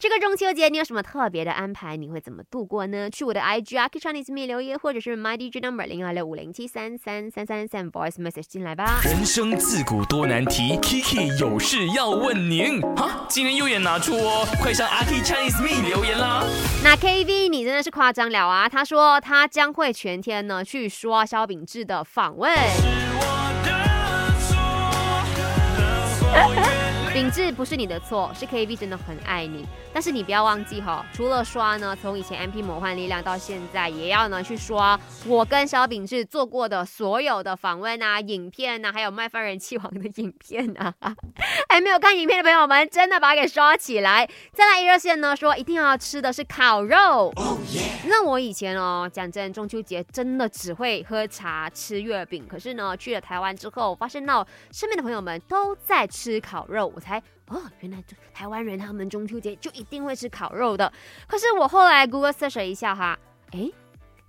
这个中秋节你有什么特别的安排？你会怎么度过呢？去我的 IG 啊 k Chinese Me 留言，或者是 My DJ Number 零二六五零七三三三三三 Voice Message 进来吧。人生自古多难题，Kiki 有事要问您。哈，今天右眼拿出哦，快上阿 K Chinese Me 留言啦。那 KV 你真的是夸张了啊！他说他将会全天呢去刷肖秉志的访问。秉志不是你的错，是 K B 真的很爱你。但是你不要忘记哈，除了刷呢，从以前 M P 魔幻力量到现在，也要呢去刷我跟小秉志做过的所有的访问啊、影片啊，还有卖饭人气王的影片啊。还没有看影片的朋友们，真的把它给刷起来。再来一热线呢，说一定要吃的是烤肉。那我以前哦，讲真，中秋节真的只会喝茶、吃月饼。可是呢，去了台湾之后，发现到身边的朋友们都在吃烤肉，我才台哦，原来台湾人他们中秋节就一定会吃烤肉的。可是我后来 Google search 一下哈，诶。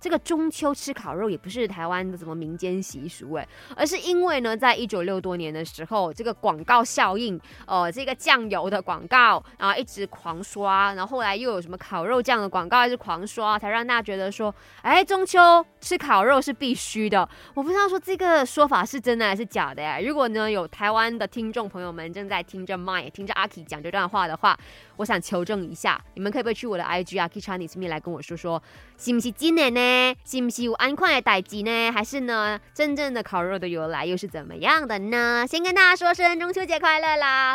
这个中秋吃烤肉也不是台湾的什么民间习俗哎，而是因为呢，在一九六多年的时候，这个广告效应，呃，这个酱油的广告，然后一直狂刷，然后后来又有什么烤肉酱的广告，一直狂刷，才让大家觉得说，哎，中秋吃烤肉是必须的。我不知道说这个说法是真的还是假的呀？如果呢有台湾的听众朋友们正在听着麦，听着阿 K 讲这段话的话，我想求证一下，你们可不可以去我的 IG 阿 K Chinese Me 来跟我说说，是不是今年呢？是不是有安快的代志呢？还是呢，真正的烤肉的由来又是怎么样的呢？先跟大家说声中秋节快乐啦！